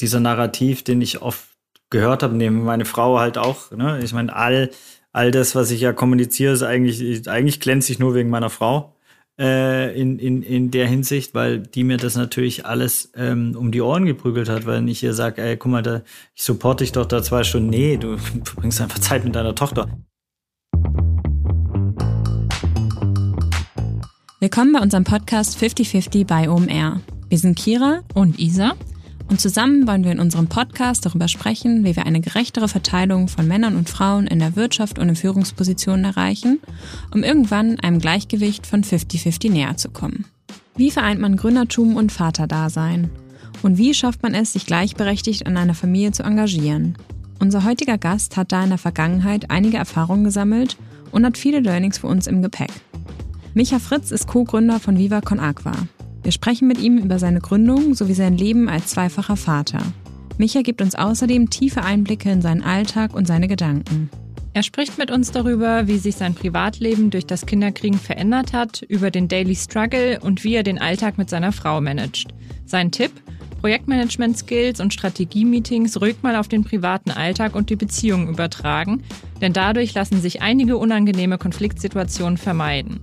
dieser Narrativ, den ich oft gehört habe, neben meine Frau halt auch. Ne? Ich meine, all, all das, was ich ja kommuniziere, ist eigentlich, eigentlich glänze ich nur wegen meiner Frau äh, in, in, in der Hinsicht, weil die mir das natürlich alles ähm, um die Ohren geprügelt hat, weil ich ihr sage, ey, guck mal, da, ich supporte dich doch da zwei Stunden. Nee, du verbringst einfach Zeit mit deiner Tochter. Willkommen bei unserem Podcast 5050 bei OMR. Wir sind Kira und Isa und zusammen wollen wir in unserem Podcast darüber sprechen, wie wir eine gerechtere Verteilung von Männern und Frauen in der Wirtschaft und in Führungspositionen erreichen, um irgendwann einem Gleichgewicht von 50-50 näher zu kommen. Wie vereint man Gründertum und Vaterdasein? Und wie schafft man es, sich gleichberechtigt an einer Familie zu engagieren? Unser heutiger Gast hat da in der Vergangenheit einige Erfahrungen gesammelt und hat viele Learnings für uns im Gepäck. Micha Fritz ist Co-Gründer von Viva Con Aqua. Wir sprechen mit ihm über seine Gründung sowie sein Leben als zweifacher Vater. Micha gibt uns außerdem tiefe Einblicke in seinen Alltag und seine Gedanken. Er spricht mit uns darüber, wie sich sein Privatleben durch das Kinderkriegen verändert hat, über den Daily Struggle und wie er den Alltag mit seiner Frau managt. Sein Tipp? Projektmanagement-Skills und Strategie-Meetings ruhig mal auf den privaten Alltag und die Beziehungen übertragen, denn dadurch lassen sich einige unangenehme Konfliktsituationen vermeiden.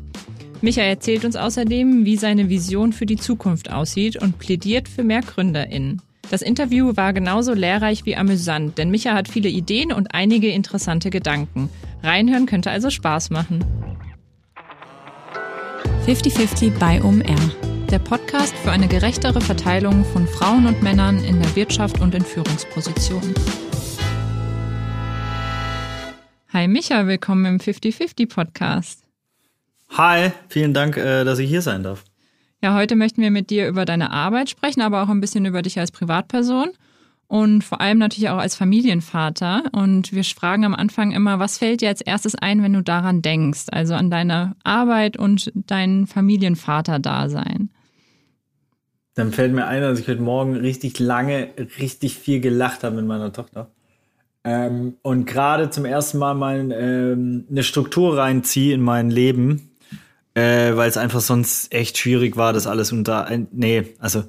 Micha erzählt uns außerdem, wie seine Vision für die Zukunft aussieht und plädiert für mehr GründerInnen. Das Interview war genauso lehrreich wie amüsant, denn Micha hat viele Ideen und einige interessante Gedanken. Reinhören könnte also Spaß machen. 50-50 bei OMR. Der Podcast für eine gerechtere Verteilung von Frauen und Männern in der Wirtschaft und in Führungspositionen. Hi Micha, willkommen im 50-50 Podcast. Hi, vielen Dank, äh, dass ich hier sein darf. Ja, heute möchten wir mit dir über deine Arbeit sprechen, aber auch ein bisschen über dich als Privatperson und vor allem natürlich auch als Familienvater. Und wir fragen am Anfang immer, was fällt dir als erstes ein, wenn du daran denkst? Also an deine Arbeit und dein Familienvater-Dasein. Dann fällt mir ein, dass ich heute Morgen richtig lange, richtig viel gelacht habe mit meiner Tochter. Ähm, und gerade zum ersten Mal mal ähm, eine Struktur reinziehe in mein Leben, äh, weil es einfach sonst echt schwierig war, das alles unter ein, nee, also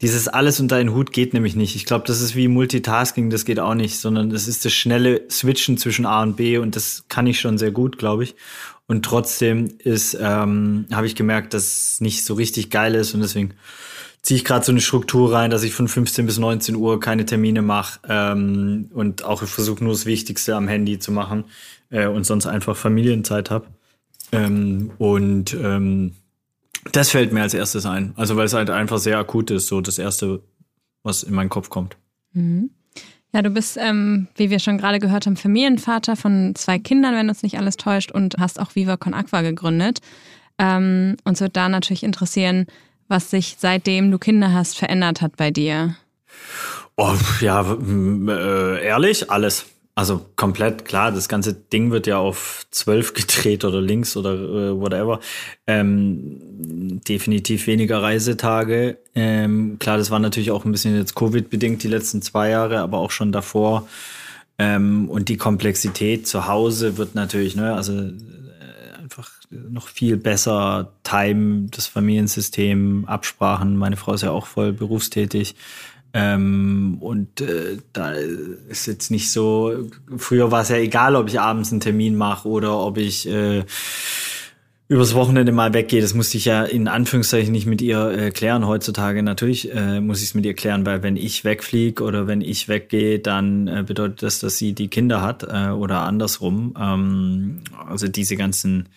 dieses alles unter einen Hut geht nämlich nicht. Ich glaube, das ist wie Multitasking, das geht auch nicht, sondern das ist das schnelle Switchen zwischen A und B und das kann ich schon sehr gut, glaube ich. Und trotzdem ist, ähm, habe ich gemerkt, dass es nicht so richtig geil ist und deswegen ziehe ich gerade so eine Struktur rein, dass ich von 15 bis 19 Uhr keine Termine mache ähm, und auch versuche nur das Wichtigste am Handy zu machen äh, und sonst einfach Familienzeit habe. Ähm, und ähm, das fällt mir als erstes ein. Also weil es halt einfach sehr akut ist, so das Erste, was in meinen Kopf kommt. Mhm. Ja, du bist, ähm, wie wir schon gerade gehört haben, Familienvater von zwei Kindern, wenn uns nicht alles täuscht, und hast auch Viva Con Aqua gegründet. Ähm, uns wird da natürlich interessieren, was sich seitdem du Kinder hast verändert hat bei dir. Oh, ja, äh, ehrlich, alles. Also komplett klar, das ganze Ding wird ja auf zwölf gedreht oder links oder äh, whatever. Ähm, definitiv weniger Reisetage. Ähm, klar, das war natürlich auch ein bisschen jetzt Covid-bedingt die letzten zwei Jahre, aber auch schon davor. Ähm, und die Komplexität zu Hause wird natürlich, ne, also äh, einfach noch viel besser Time, das Familiensystem, Absprachen. Meine Frau ist ja auch voll berufstätig. Ähm, und äh, da ist jetzt nicht so, früher war es ja egal, ob ich abends einen Termin mache oder ob ich äh, übers Wochenende mal weggehe. Das musste ich ja in Anführungszeichen nicht mit ihr äh, klären. Heutzutage natürlich äh, muss ich es mit ihr klären, weil wenn ich wegfliege oder wenn ich weggehe, dann äh, bedeutet das, dass sie die Kinder hat äh, oder andersrum. Ähm, also diese ganzen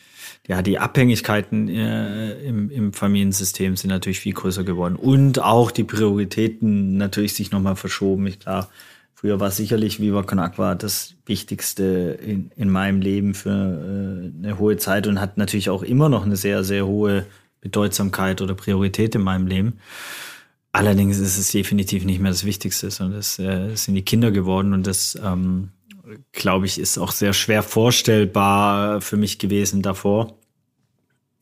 ja, die Abhängigkeiten äh, im, im Familiensystem sind natürlich viel größer geworden. Und auch die Prioritäten natürlich sich nochmal verschoben. Ich klar, früher war sicherlich Viva Con Aqua das Wichtigste in, in meinem Leben für äh, eine hohe Zeit und hat natürlich auch immer noch eine sehr, sehr hohe Bedeutsamkeit oder Priorität in meinem Leben. Allerdings ist es definitiv nicht mehr das Wichtigste, sondern es äh, sind die Kinder geworden und das ähm, glaube ich, ist auch sehr schwer vorstellbar für mich gewesen davor.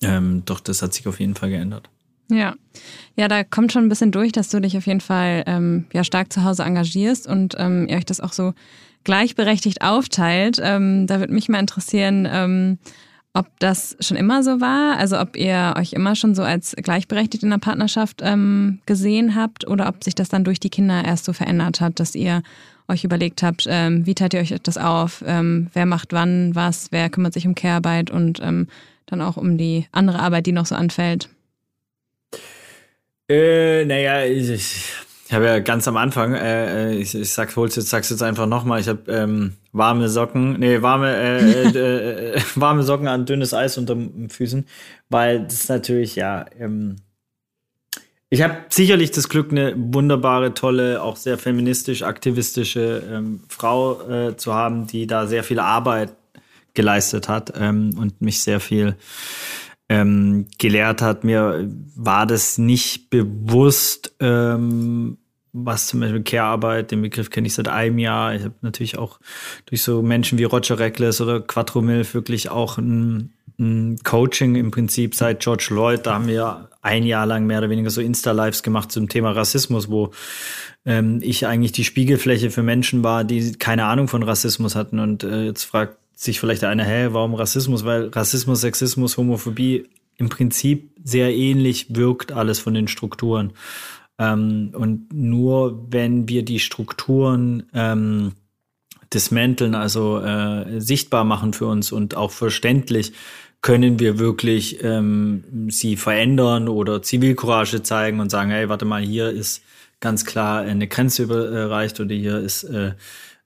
Ähm, doch das hat sich auf jeden Fall geändert. Ja. Ja, da kommt schon ein bisschen durch, dass du dich auf jeden Fall ähm, ja stark zu Hause engagierst und ähm, ihr euch das auch so gleichberechtigt aufteilt. Ähm, da würde mich mal interessieren, ähm, ob das schon immer so war, also ob ihr euch immer schon so als gleichberechtigt in der Partnerschaft ähm, gesehen habt oder ob sich das dann durch die Kinder erst so verändert hat, dass ihr euch überlegt habt, ähm, wie teilt ihr euch das auf, ähm, wer macht wann was, wer kümmert sich um Care-Arbeit und ähm, dann auch um die andere Arbeit, die noch so anfällt. Äh, naja, ich, ich habe ja ganz am Anfang, äh, äh ich, ich sag, hol's jetzt, sag's jetzt einfach nochmal, ich habe ähm, warme Socken, nee, warme, äh, äh, äh, warme Socken an dünnes Eis unter den Füßen, weil das natürlich, ja, ähm, ich habe sicherlich das Glück, eine wunderbare, tolle, auch sehr feministisch, aktivistische ähm, Frau äh, zu haben, die da sehr viel Arbeit geleistet hat ähm, und mich sehr viel ähm, gelehrt hat. Mir war das nicht bewusst, ähm, was zum Beispiel Care-Arbeit, den Begriff kenne ich seit einem Jahr. Ich habe natürlich auch durch so Menschen wie Roger Reckless oder Quattro Milf wirklich auch ein, ein, Coaching im Prinzip seit George Lloyd. Da haben wir ein Jahr lang mehr oder weniger so Insta-Lives gemacht zum Thema Rassismus, wo ähm, ich eigentlich die Spiegelfläche für Menschen war, die keine Ahnung von Rassismus hatten. Und äh, jetzt fragt sich vielleicht einer, hä, warum Rassismus? Weil Rassismus, Sexismus, Homophobie im Prinzip sehr ähnlich wirkt alles von den Strukturen. Ähm, und nur wenn wir die Strukturen ähm, dismanteln, also äh, sichtbar machen für uns und auch verständlich, können wir wirklich ähm, sie verändern oder Zivilcourage zeigen und sagen, hey, warte mal, hier ist ganz klar eine Grenze überreicht oder hier ist äh,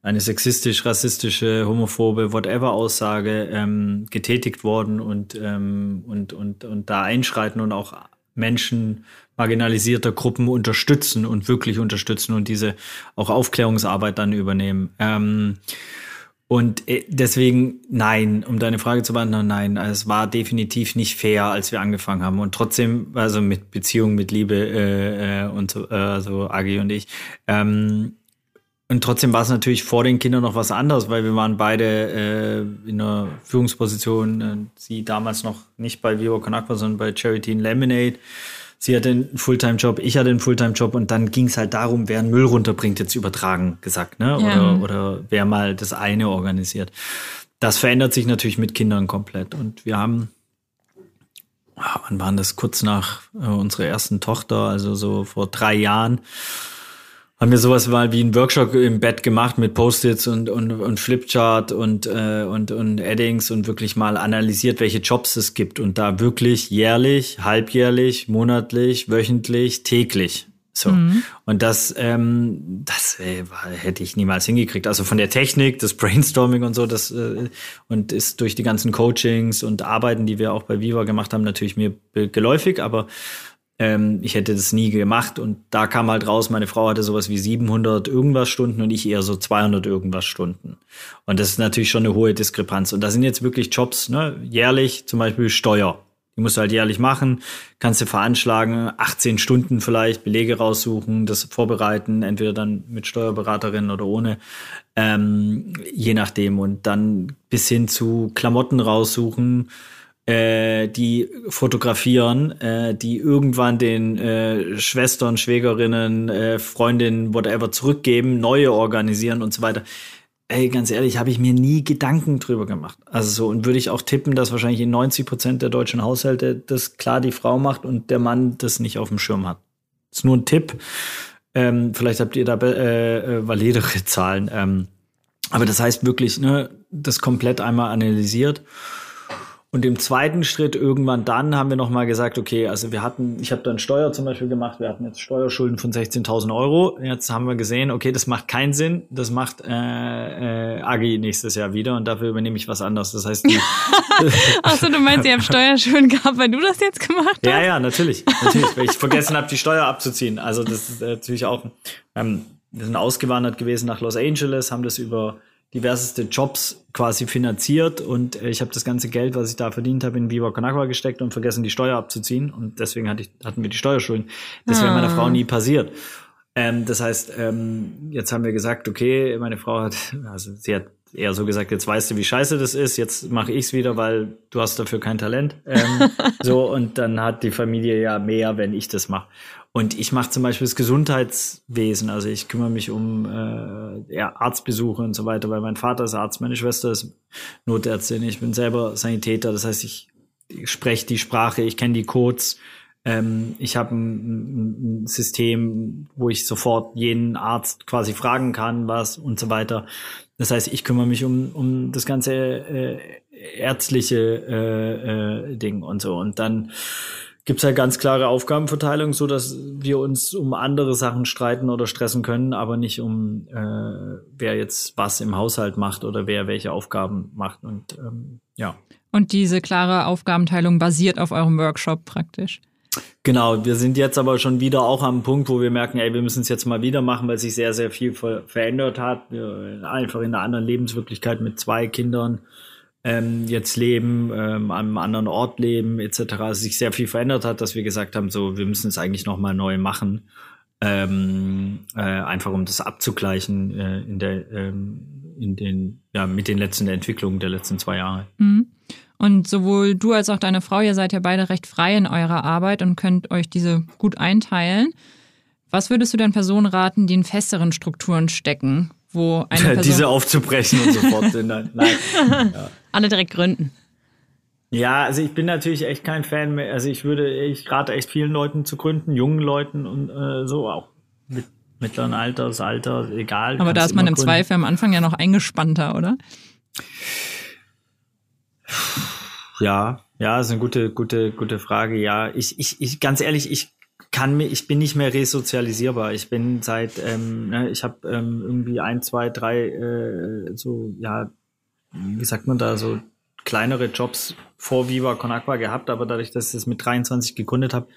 eine sexistisch, rassistische, homophobe, whatever Aussage ähm, getätigt worden und, ähm, und, und, und da einschreiten und auch Menschen marginalisierter Gruppen unterstützen und wirklich unterstützen und diese auch Aufklärungsarbeit dann übernehmen. Ähm, und äh, deswegen, nein, um deine Frage zu beantworten, nein, also es war definitiv nicht fair, als wir angefangen haben. Und trotzdem, also mit Beziehung, mit Liebe äh, äh und so, äh, also Agi und ich, ähm, und trotzdem war es natürlich vor den Kindern noch was anderes, weil wir waren beide äh, in einer Führungsposition. Sie damals noch nicht bei Vivo Con Agua, sondern bei Charity in Lemonade. Sie hatte einen Fulltime-Job, ich hatte einen Fulltime-Job und dann ging es halt darum, wer einen Müll runterbringt, jetzt übertragen gesagt, ne? Ja. Oder, oder wer mal das eine organisiert. Das verändert sich natürlich mit Kindern komplett. Und wir haben, wann waren das kurz nach äh, unserer ersten Tochter, also so vor drei Jahren, haben wir sowas mal wie einen Workshop im Bett gemacht mit Post-its und, und, und Flipchart und, äh, und, und Addings und wirklich mal analysiert, welche Jobs es gibt und da wirklich jährlich, halbjährlich, monatlich, wöchentlich, täglich. So. Mhm. Und das, ähm, das äh, hätte ich niemals hingekriegt. Also von der Technik, das Brainstorming und so, das äh, und ist durch die ganzen Coachings und Arbeiten, die wir auch bei Viva gemacht haben, natürlich mir geläufig, aber ähm, ich hätte das nie gemacht und da kam halt raus, meine Frau hatte sowas wie 700 irgendwas Stunden und ich eher so 200 irgendwas Stunden. Und das ist natürlich schon eine hohe Diskrepanz. Und da sind jetzt wirklich Jobs, ne, jährlich zum Beispiel Steuer. Die musst du halt jährlich machen, kannst du veranschlagen, 18 Stunden vielleicht, Belege raussuchen, das vorbereiten, entweder dann mit Steuerberaterin oder ohne, ähm, je nachdem. Und dann bis hin zu Klamotten raussuchen, äh, die fotografieren, äh, die irgendwann den äh, Schwestern, Schwägerinnen, äh, Freundinnen, whatever zurückgeben, neue organisieren und so weiter. Ey, ganz ehrlich, habe ich mir nie Gedanken drüber gemacht. Also so, und würde ich auch tippen, dass wahrscheinlich in 90 Prozent der deutschen Haushalte das klar die Frau macht und der Mann das nicht auf dem Schirm hat. ist nur ein Tipp. Ähm, vielleicht habt ihr da äh, äh, validere Zahlen. Ähm, aber das heißt wirklich, ne, das komplett einmal analysiert und im zweiten Schritt irgendwann dann haben wir nochmal gesagt, okay, also wir hatten, ich habe dann Steuer zum Beispiel gemacht, wir hatten jetzt Steuerschulden von 16.000 Euro. Jetzt haben wir gesehen, okay, das macht keinen Sinn, das macht äh, äh, Agi nächstes Jahr wieder und dafür übernehme ich was anderes. Das heißt, Achso, du meinst, ihr habt Steuerschulden gehabt, weil du das jetzt gemacht hast? Ja, ja, natürlich, natürlich, weil ich vergessen habe, die Steuer abzuziehen. Also das ist natürlich auch, ähm, wir sind ausgewandert gewesen nach Los Angeles, haben das über diverseste Jobs quasi finanziert und äh, ich habe das ganze Geld, was ich da verdient habe, in Viva Con Agua gesteckt und vergessen, die Steuer abzuziehen und deswegen hatte ich, hatten wir die Steuerschulden. Das wäre meiner Frau ah. nie passiert. Ähm, das heißt, ähm, jetzt haben wir gesagt, okay, meine Frau hat, also sie hat eher so gesagt, jetzt weißt du, wie scheiße das ist, jetzt mache ich's wieder, weil du hast dafür kein Talent. Ähm, so, und dann hat die Familie ja mehr, wenn ich das mache. Und ich mache zum Beispiel das Gesundheitswesen, also ich kümmere mich um äh, ja, Arztbesuche und so weiter, weil mein Vater ist Arzt, meine Schwester ist Notärztin, ich bin selber Sanitäter, das heißt, ich, ich spreche die Sprache, ich kenne die Codes, ähm, ich habe ein, ein, System, wo ich sofort jeden Arzt quasi fragen kann, was und so weiter. Das heißt, ich kümmere mich um, um das ganze äh, ärztliche äh, äh, Ding und so. Und dann gibt es halt ganz klare Aufgabenverteilung, so dass wir uns um andere Sachen streiten oder stressen können, aber nicht um äh, wer jetzt was im Haushalt macht oder wer welche Aufgaben macht. Und ähm, ja. Und diese klare Aufgabenteilung basiert auf eurem Workshop praktisch. Genau, wir sind jetzt aber schon wieder auch am Punkt, wo wir merken, ey, wir müssen es jetzt mal wieder machen, weil sich sehr, sehr viel ver verändert hat. Wir einfach in einer anderen Lebenswirklichkeit mit zwei Kindern ähm, jetzt leben, ähm, an einem anderen Ort leben, etc. Also sich sehr viel verändert hat, dass wir gesagt haben, so, wir müssen es eigentlich nochmal neu machen. Ähm, äh, einfach um das abzugleichen äh, in der, ähm, in den, ja, mit den letzten Entwicklungen der letzten zwei Jahre. Mhm. Und sowohl du als auch deine Frau, ihr seid ja beide recht frei in eurer Arbeit und könnt euch diese gut einteilen. Was würdest du denn Personen raten, die in festeren Strukturen stecken, wo eine Person diese aufzubrechen und sofort nein, nein. Ja. Alle direkt gründen. Ja, also ich bin natürlich echt kein Fan mehr. Also ich würde, ich rate echt vielen Leuten zu gründen, jungen Leuten und äh, so auch mit mittleren Alters, Alter, egal. Aber da ist man im gründen. Zweifel am Anfang ja noch eingespannter, oder? Ja, ja, ist eine gute, gute, gute Frage. Ja, ich, ich, ich, ganz ehrlich, ich kann mir, ich bin nicht mehr resozialisierbar. Ich bin seit, ähm, ne, ich habe ähm, irgendwie ein, zwei, drei, äh, so, ja, wie sagt man da, so kleinere Jobs vor Viva Con Agua gehabt, aber dadurch, dass ich das mit 23 gegründet habe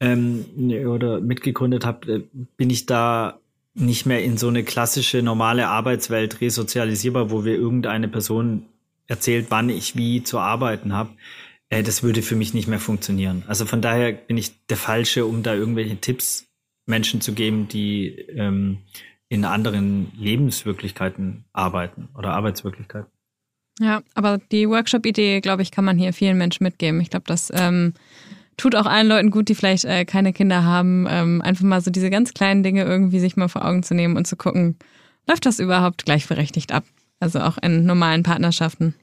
ähm, oder mitgegründet habe, äh, bin ich da nicht mehr in so eine klassische normale Arbeitswelt resozialisierbar, wo wir irgendeine Person erzählt, wann ich wie zu arbeiten habe, äh, das würde für mich nicht mehr funktionieren. Also von daher bin ich der Falsche, um da irgendwelche Tipps Menschen zu geben, die ähm, in anderen Lebenswirklichkeiten arbeiten oder Arbeitswirklichkeiten. Ja, aber die Workshop-Idee, glaube ich, kann man hier vielen Menschen mitgeben. Ich glaube, das ähm, tut auch allen Leuten gut, die vielleicht äh, keine Kinder haben, ähm, einfach mal so diese ganz kleinen Dinge irgendwie sich mal vor Augen zu nehmen und zu gucken, läuft das überhaupt gleichberechtigt ab? Also auch in normalen Partnerschaften.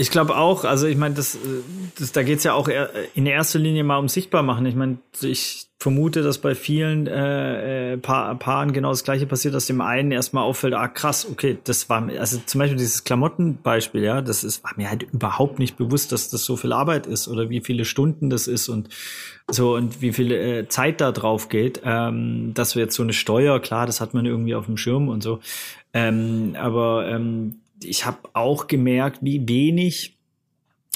Ich glaube auch, also ich meine, das, das, da geht's ja auch in erster Linie mal um sichtbar machen. Ich meine, ich vermute, dass bei vielen äh, äh, pa Paaren genau das gleiche passiert, dass dem einen erstmal auffällt, ah krass, okay, das war also zum Beispiel dieses Klamottenbeispiel, ja, das ist, war mir halt überhaupt nicht bewusst, dass das so viel Arbeit ist oder wie viele Stunden das ist und so und wie viel äh, Zeit da drauf geht. Ähm, dass wir jetzt so eine Steuer, klar, das hat man irgendwie auf dem Schirm und so. Ähm, aber ähm, ich habe auch gemerkt, wie wenig,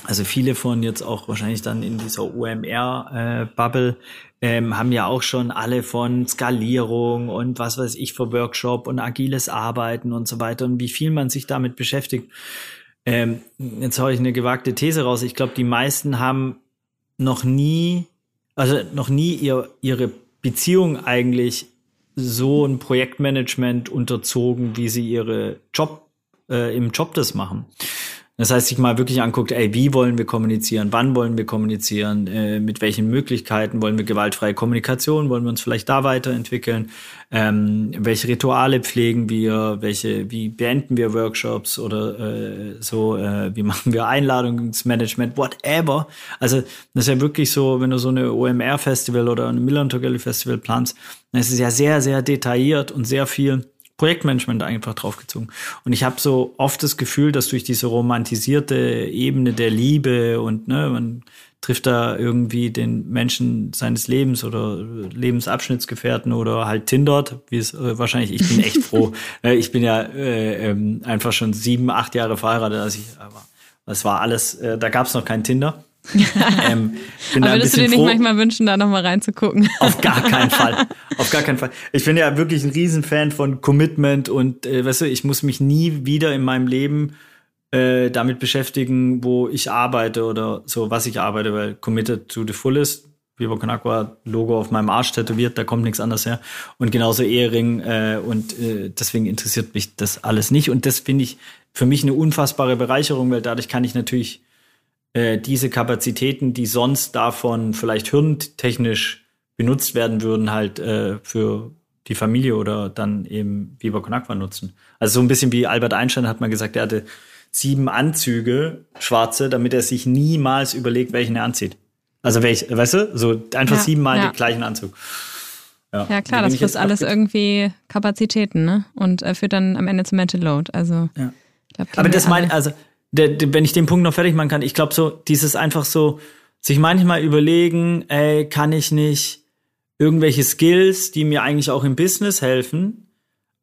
also viele von jetzt auch wahrscheinlich dann in dieser OMR-Bubble, äh, ähm, haben ja auch schon alle von Skalierung und was weiß ich für Workshop und agiles Arbeiten und so weiter und wie viel man sich damit beschäftigt. Ähm, jetzt habe ich eine gewagte These raus. Ich glaube, die meisten haben noch nie, also noch nie ihr, ihre Beziehung eigentlich so ein Projektmanagement unterzogen, wie sie ihre Job äh, im Job das machen. Das heißt, sich mal wirklich anguckt, ey, wie wollen wir kommunizieren, wann wollen wir kommunizieren, äh, mit welchen Möglichkeiten wollen wir gewaltfreie Kommunikation, wollen wir uns vielleicht da weiterentwickeln, ähm, welche Rituale pflegen wir, welche, wie beenden wir Workshops oder äh, so, äh, wie machen wir Einladungsmanagement, whatever. Also das ist ja wirklich so, wenn du so eine OMR-Festival oder ein Milan Togelli Festival planst, dann ist es ja sehr, sehr detailliert und sehr viel Projektmanagement einfach draufgezogen. Und ich habe so oft das Gefühl, dass durch diese romantisierte Ebene der Liebe und ne, man trifft da irgendwie den Menschen seines Lebens oder Lebensabschnittsgefährten oder halt tindert, wie es äh, wahrscheinlich, ich bin echt froh. ich bin ja äh, ähm, einfach schon sieben, acht Jahre verheiratet, als ich, aber es war alles, äh, da gab es noch kein Tinder. ähm, Aber würdest du dir nicht froh. manchmal wünschen, da nochmal reinzugucken? Auf gar keinen Fall. Auf gar keinen Fall. Ich bin ja wirklich ein Riesenfan von Commitment und äh, weißt du, ich muss mich nie wieder in meinem Leben äh, damit beschäftigen, wo ich arbeite oder so, was ich arbeite, weil committed to the fullest. Viva Con Aqua Logo auf meinem Arsch tätowiert, da kommt nichts anderes her. Und genauso Ehering äh, und äh, deswegen interessiert mich das alles nicht. Und das finde ich für mich eine unfassbare Bereicherung, weil dadurch kann ich natürlich äh, diese Kapazitäten, die sonst davon vielleicht hirntechnisch benutzt werden würden, halt äh, für die Familie oder dann eben Viva Con Aqua nutzen. Also so ein bisschen wie Albert Einstein hat mal gesagt, er hatte sieben Anzüge, schwarze, damit er sich niemals überlegt, welchen er anzieht. Also welch, weißt du, so einfach ja, siebenmal ja. den gleichen Anzug. Ja, ja klar, das frisst alles irgendwie Kapazitäten, ne? Und äh, führt dann am Ende zum Mental Load. Also, ja. glaub, aber das meine, also, der, der, wenn ich den Punkt noch fertig machen kann, ich glaube so, dieses einfach so, sich manchmal überlegen, ey, kann ich nicht irgendwelche Skills, die mir eigentlich auch im Business helfen,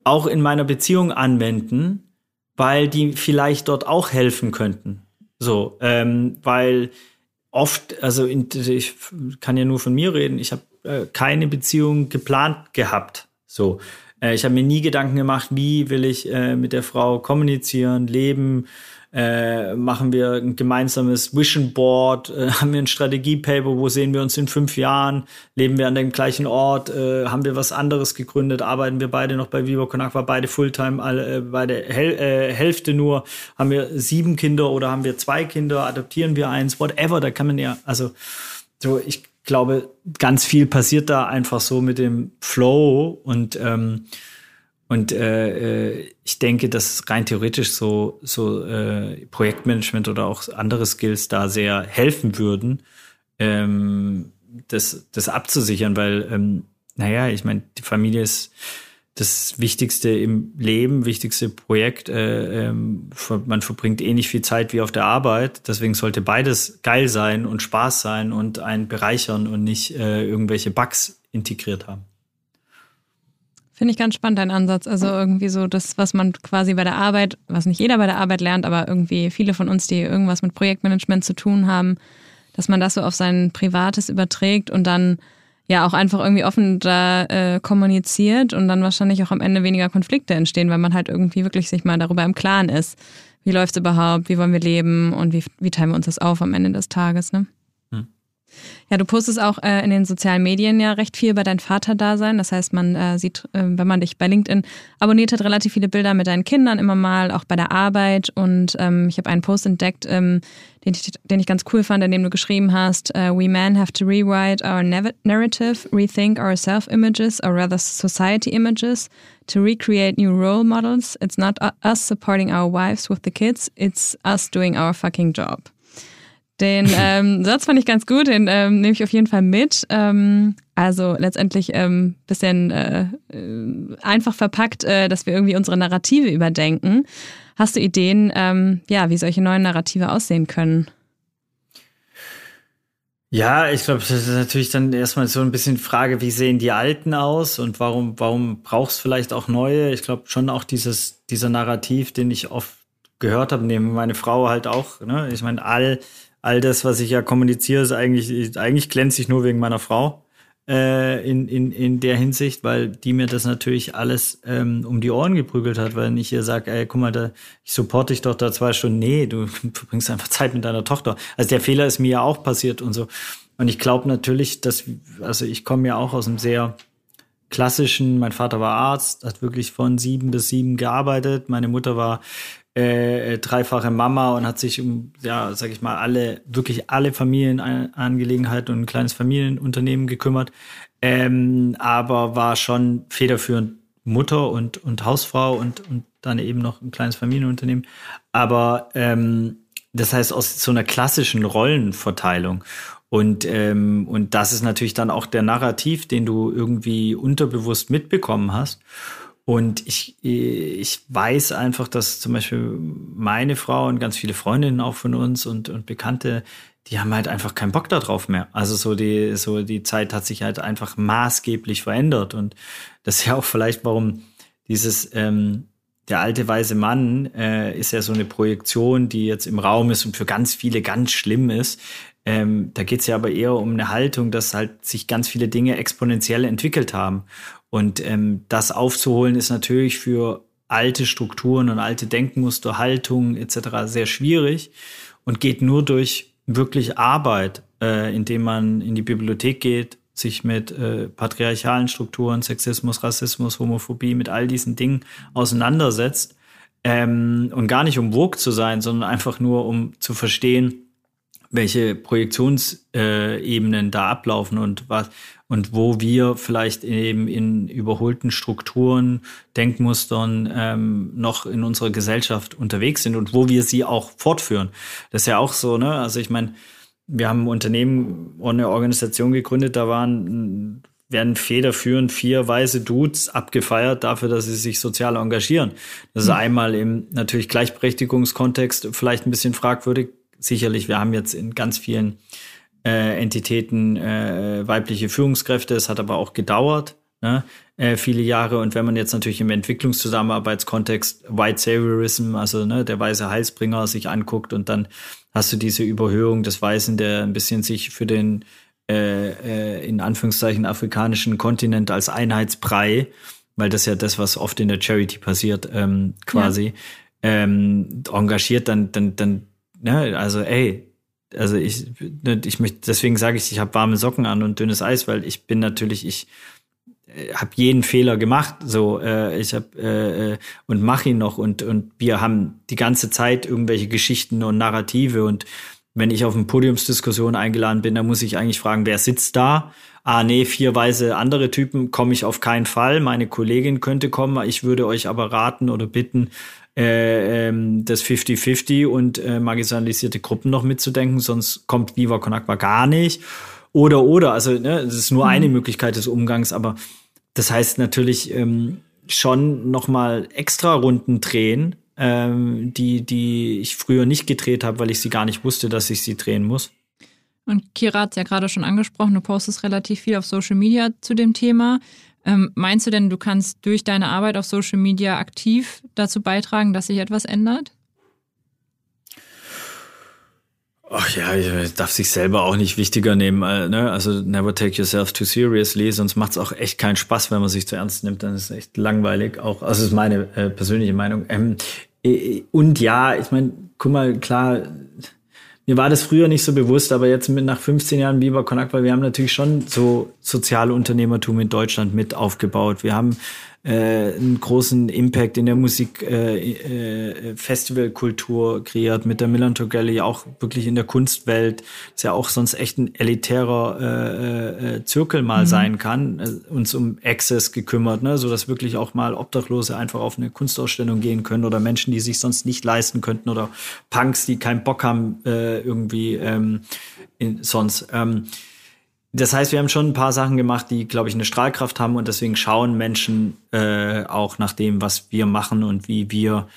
auch in meiner Beziehung anwenden, weil die vielleicht dort auch helfen könnten. So, ähm, weil oft, also in, ich kann ja nur von mir reden, ich habe äh, keine Beziehung geplant gehabt. So, äh, ich habe mir nie Gedanken gemacht, wie will ich äh, mit der Frau kommunizieren, leben, äh, machen wir ein gemeinsames Vision Board, äh, haben wir ein Strategiepaper, wo sehen wir uns in fünf Jahren, leben wir an dem gleichen Ort, äh, haben wir was anderes gegründet, arbeiten wir beide noch bei Vivo Con Aqua, beide Fulltime, alle, äh, beide Hel äh, Hälfte nur, haben wir sieben Kinder oder haben wir zwei Kinder, adoptieren wir eins, whatever, da kann man ja, also so, ich glaube, ganz viel passiert da einfach so mit dem Flow und ähm, und äh, äh, ich denke, dass rein theoretisch so, so äh, Projektmanagement oder auch andere Skills da sehr helfen würden, ähm, das, das abzusichern, weil, ähm, naja, ich meine, die Familie ist das Wichtigste im Leben, wichtigste Projekt. Äh, ähm, man verbringt eh nicht viel Zeit wie auf der Arbeit. Deswegen sollte beides geil sein und Spaß sein und einen bereichern und nicht äh, irgendwelche Bugs integriert haben. Finde ich ganz spannend, dein Ansatz. Also irgendwie so das, was man quasi bei der Arbeit, was nicht jeder bei der Arbeit lernt, aber irgendwie viele von uns, die irgendwas mit Projektmanagement zu tun haben, dass man das so auf sein Privates überträgt und dann ja auch einfach irgendwie offen da äh, kommuniziert und dann wahrscheinlich auch am Ende weniger Konflikte entstehen, weil man halt irgendwie wirklich sich mal darüber im Klaren ist. Wie läuft es überhaupt? Wie wollen wir leben? Und wie, wie teilen wir uns das auf am Ende des Tages, ne? Ja, du postest auch äh, in den sozialen Medien ja recht viel über dein Vaterdasein. Das heißt, man äh, sieht, äh, wenn man dich bei LinkedIn abonniert hat, relativ viele Bilder mit deinen Kindern immer mal, auch bei der Arbeit. Und ähm, ich habe einen Post entdeckt, ähm, den, ich, den ich ganz cool fand, in dem du geschrieben hast, uh, We men have to rewrite our narrative, rethink our self-images, or rather society images, to recreate new role models. It's not us supporting our wives with the kids, it's us doing our fucking job. Den ähm, Satz fand ich ganz gut, den ähm, nehme ich auf jeden Fall mit. Ähm, also letztendlich ähm, bisschen äh, äh, einfach verpackt, äh, dass wir irgendwie unsere Narrative überdenken. Hast du Ideen, ähm, ja, wie solche neuen Narrative aussehen können? Ja, ich glaube, das ist natürlich dann erstmal so ein bisschen Frage, wie sehen die alten aus und warum, warum brauchst du vielleicht auch neue? Ich glaube schon auch dieses, dieser Narrativ, den ich oft gehört habe, neben meine Frau halt auch, ne? Ich meine, all all das, was ich ja kommuniziere, ist eigentlich, eigentlich glänze ich nur wegen meiner Frau äh, in, in, in der Hinsicht, weil die mir das natürlich alles ähm, um die Ohren geprügelt hat, weil ich ihr sage, ey, guck mal, da, ich supporte dich doch da zwei Stunden. Nee, du verbringst einfach Zeit mit deiner Tochter. Also der Fehler ist mir ja auch passiert und so. Und ich glaube natürlich, dass, also ich komme ja auch aus einem sehr klassischen, mein Vater war Arzt, hat wirklich von sieben bis sieben gearbeitet. Meine Mutter war äh, dreifache Mama und hat sich um, ja, sag ich mal, alle, wirklich alle Familienangelegenheiten und ein kleines Familienunternehmen gekümmert. Ähm, aber war schon federführend Mutter und, und Hausfrau und, und dann eben noch ein kleines Familienunternehmen. Aber ähm, das heißt aus so einer klassischen Rollenverteilung. Und, ähm, und das ist natürlich dann auch der Narrativ, den du irgendwie unterbewusst mitbekommen hast. Und ich, ich weiß einfach, dass zum Beispiel meine Frau und ganz viele Freundinnen auch von uns und, und Bekannte, die haben halt einfach keinen Bock darauf mehr. Also so die, so die Zeit hat sich halt einfach maßgeblich verändert. Und das ist ja auch vielleicht, warum dieses, ähm, der alte weise Mann äh, ist ja so eine Projektion, die jetzt im Raum ist und für ganz viele ganz schlimm ist. Ähm, da geht es ja aber eher um eine Haltung, dass halt sich ganz viele Dinge exponentiell entwickelt haben. Und ähm, das aufzuholen ist natürlich für alte Strukturen und alte Denkmuster, Haltungen etc. sehr schwierig und geht nur durch wirklich Arbeit, äh, indem man in die Bibliothek geht, sich mit äh, patriarchalen Strukturen, Sexismus, Rassismus, Homophobie, mit all diesen Dingen auseinandersetzt. Ähm, und gar nicht um woke zu sein, sondern einfach nur um zu verstehen, welche Projektionsebenen äh, da ablaufen und was und wo wir vielleicht eben in überholten Strukturen, Denkmustern ähm, noch in unserer Gesellschaft unterwegs sind und wo wir sie auch fortführen. Das ist ja auch so, ne? Also ich meine, wir haben ein Unternehmen und eine Organisation gegründet, da waren werden federführend vier weiße Dudes abgefeiert dafür, dass sie sich sozial engagieren. Das ist mhm. einmal im natürlich Gleichberechtigungskontext vielleicht ein bisschen fragwürdig. Sicherlich, wir haben jetzt in ganz vielen äh, Entitäten äh, weibliche Führungskräfte. Es hat aber auch gedauert, ne? äh, viele Jahre. Und wenn man jetzt natürlich im Entwicklungszusammenarbeitskontext White Saviorism, also ne, der weiße Heilsbringer, sich anguckt und dann hast du diese Überhöhung des Weißen, der ein bisschen sich für den äh, äh, in Anführungszeichen afrikanischen Kontinent als Einheitsbrei, weil das ja das, was oft in der Charity passiert, ähm, quasi, ja. ähm, engagiert, dann, dann, dann, ne, also ey, also ich, ne, ich möchte, deswegen sage ich, ich habe warme Socken an und dünnes Eis, weil ich bin natürlich, ich äh, habe jeden Fehler gemacht, so äh, ich habe äh, äh und mache ihn noch und und wir haben die ganze Zeit irgendwelche Geschichten und Narrative und wenn ich auf eine Podiumsdiskussion eingeladen bin, dann muss ich eigentlich fragen, wer sitzt da? Ah, nee, vier weise andere Typen komme ich auf keinen Fall. Meine Kollegin könnte kommen. Ich würde euch aber raten oder bitten, äh, ähm, das 50-50 und äh, marginalisierte Gruppen noch mitzudenken, sonst kommt Viva Con Agua gar nicht. Oder, oder, also ne, das ist nur mhm. eine Möglichkeit des Umgangs, aber das heißt natürlich ähm, schon nochmal extra Runden drehen, ähm, die, die ich früher nicht gedreht habe, weil ich sie gar nicht wusste, dass ich sie drehen muss. Und Kira hat es ja gerade schon angesprochen, du postest relativ viel auf Social Media zu dem Thema. Ähm, meinst du denn, du kannst durch deine Arbeit auf Social Media aktiv dazu beitragen, dass sich etwas ändert? Ach ja, ich darf sich selber auch nicht wichtiger nehmen. Äh, ne? Also never take yourself too seriously, sonst macht es auch echt keinen Spaß, wenn man sich zu ernst nimmt. Dann ist es echt langweilig. Auch, also ist meine äh, persönliche Meinung. Ähm, äh, und ja, ich meine, guck mal, klar, mir war das früher nicht so bewusst, aber jetzt mit nach 15 Jahren Con Agua, wir haben natürlich schon so Sozialunternehmertum in Deutschland mit aufgebaut. Wir haben äh, einen großen Impact in der Musik äh, äh, Festivalkultur kreiert mit der Millantor Gallery, auch wirklich in der Kunstwelt, ist ja auch sonst echt ein elitärer äh, äh, Zirkel mal mhm. sein kann, äh, uns um Access gekümmert, ne, so dass wirklich auch mal Obdachlose einfach auf eine Kunstausstellung gehen können oder Menschen, die sich sonst nicht leisten könnten oder Punks, die keinen Bock haben äh, irgendwie ähm, in, sonst. Ähm, das heißt, wir haben schon ein paar Sachen gemacht, die, glaube ich, eine Strahlkraft haben und deswegen schauen Menschen äh, auch nach dem, was wir machen und wie wir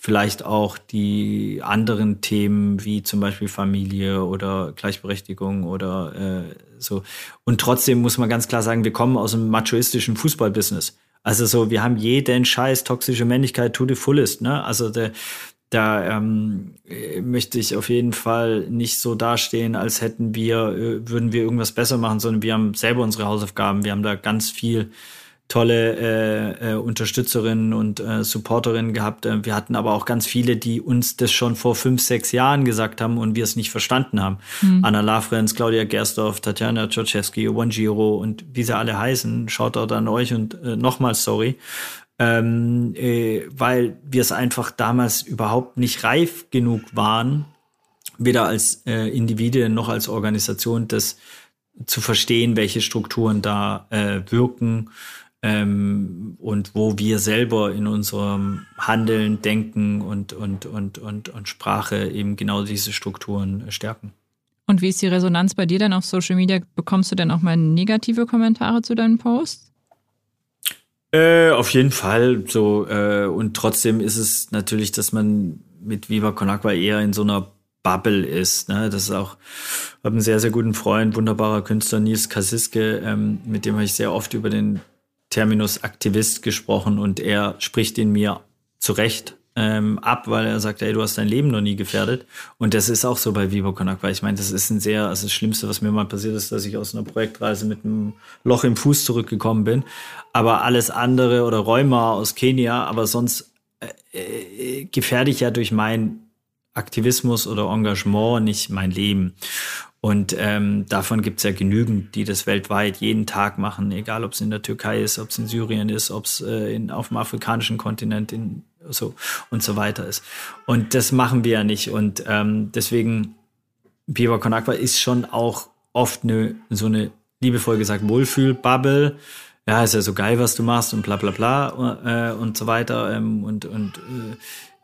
vielleicht auch die anderen Themen wie zum Beispiel Familie oder Gleichberechtigung oder äh, so. Und trotzdem muss man ganz klar sagen, wir kommen aus einem machoistischen Fußballbusiness. Also so, wir haben jeden Scheiß toxische Männlichkeit to the fullest, ne? Also der, da ähm, möchte ich auf jeden Fall nicht so dastehen, als hätten wir, äh, würden wir irgendwas besser machen, sondern wir haben selber unsere Hausaufgaben. Wir haben da ganz viel tolle äh, äh, Unterstützerinnen und äh, Supporterinnen gehabt. Äh, wir hatten aber auch ganz viele, die uns das schon vor fünf, sechs Jahren gesagt haben und wir es nicht verstanden haben. Mhm. Anna Lafrenz, Claudia Gerstorf, Tatjana Czorczewski, Wanjiro und wie sie alle heißen. Schaut dort an euch und äh, nochmal sorry ähm, äh, weil wir es einfach damals überhaupt nicht reif genug waren, weder als äh, Individuen noch als Organisation, das zu verstehen, welche Strukturen da äh, wirken ähm, und wo wir selber in unserem Handeln, Denken und, und, und, und, und Sprache eben genau diese Strukturen stärken. Und wie ist die Resonanz bei dir denn auf Social Media? Bekommst du denn auch mal negative Kommentare zu deinen Posts? Äh, auf jeden Fall so. Äh, und trotzdem ist es natürlich, dass man mit Viva Con eher in so einer Bubble ist. Ne? Das ist auch, ich habe einen sehr, sehr guten Freund, wunderbarer Künstler Nils Kasiske, ähm, mit dem habe ich sehr oft über den Terminus Aktivist gesprochen und er spricht in mir zurecht ähm, ab, weil er sagt, ey, du hast dein Leben noch nie gefährdet. Und das ist auch so bei Vivo Connect, weil ich meine, das ist ein sehr, also das Schlimmste, was mir mal passiert ist, dass ich aus einer Projektreise mit einem Loch im Fuß zurückgekommen bin. Aber alles andere oder Rheuma aus Kenia, aber sonst äh, äh, gefährde ich ja durch mein Aktivismus oder Engagement nicht mein Leben. Und ähm, davon gibt's ja genügend, die das weltweit jeden Tag machen, egal ob es in der Türkei ist, ob es in Syrien ist, ob es äh, auf dem afrikanischen Kontinent in so und so weiter ist. Und das machen wir ja nicht. Und ähm, deswegen Viva Con Aqua ist schon auch oft eine, so eine liebevoll gesagt Wohlfühlbubble. Ja, ist ja so geil, was du machst und bla bla bla äh, und so weiter. Ähm, und und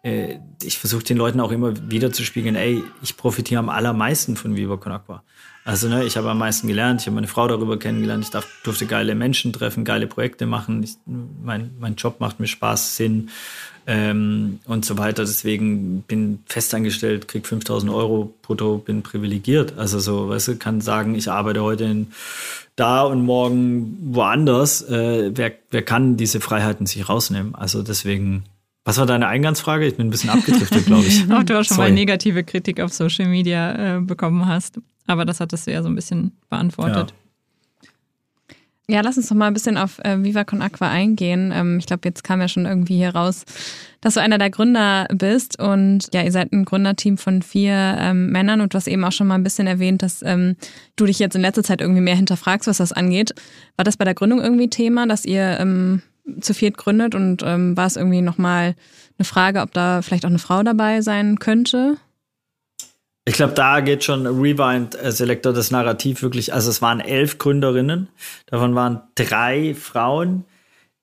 äh, äh ich versuche den Leuten auch immer wieder zu spiegeln, ey, ich profitiere am allermeisten von Viva Con Aqua. Also ne, ich habe am meisten gelernt, ich habe meine Frau darüber kennengelernt, ich darf, durfte geile Menschen treffen, geile Projekte machen, ich, mein, mein Job macht mir Spaß, Sinn ähm, und so weiter. Deswegen bin festangestellt, krieg 5000 Euro brutto, bin privilegiert. Also so, weißt du, kann sagen, ich arbeite heute in da und morgen woanders. Äh, wer, wer kann diese Freiheiten sich rausnehmen? Also deswegen was war deine Eingangsfrage? Ich bin ein bisschen abgedriftet, glaube ich. Ob du auch schon Sorry. mal negative Kritik auf Social Media äh, bekommen hast. Aber das hattest du ja so ein bisschen beantwortet. Ja. ja lass uns doch mal ein bisschen auf äh, Viva Con Aqua eingehen. Ähm, ich glaube, jetzt kam ja schon irgendwie hier raus, dass du einer der Gründer bist. Und ja, ihr seid ein Gründerteam von vier ähm, Männern und du hast eben auch schon mal ein bisschen erwähnt, dass ähm, du dich jetzt in letzter Zeit irgendwie mehr hinterfragst, was das angeht. War das bei der Gründung irgendwie Thema, dass ihr ähm, zu viert gründet und ähm, war es irgendwie nochmal eine Frage, ob da vielleicht auch eine Frau dabei sein könnte? Ich glaube, da geht schon Rewind äh, Selector das Narrativ wirklich. Also es waren elf Gründerinnen, davon waren drei Frauen.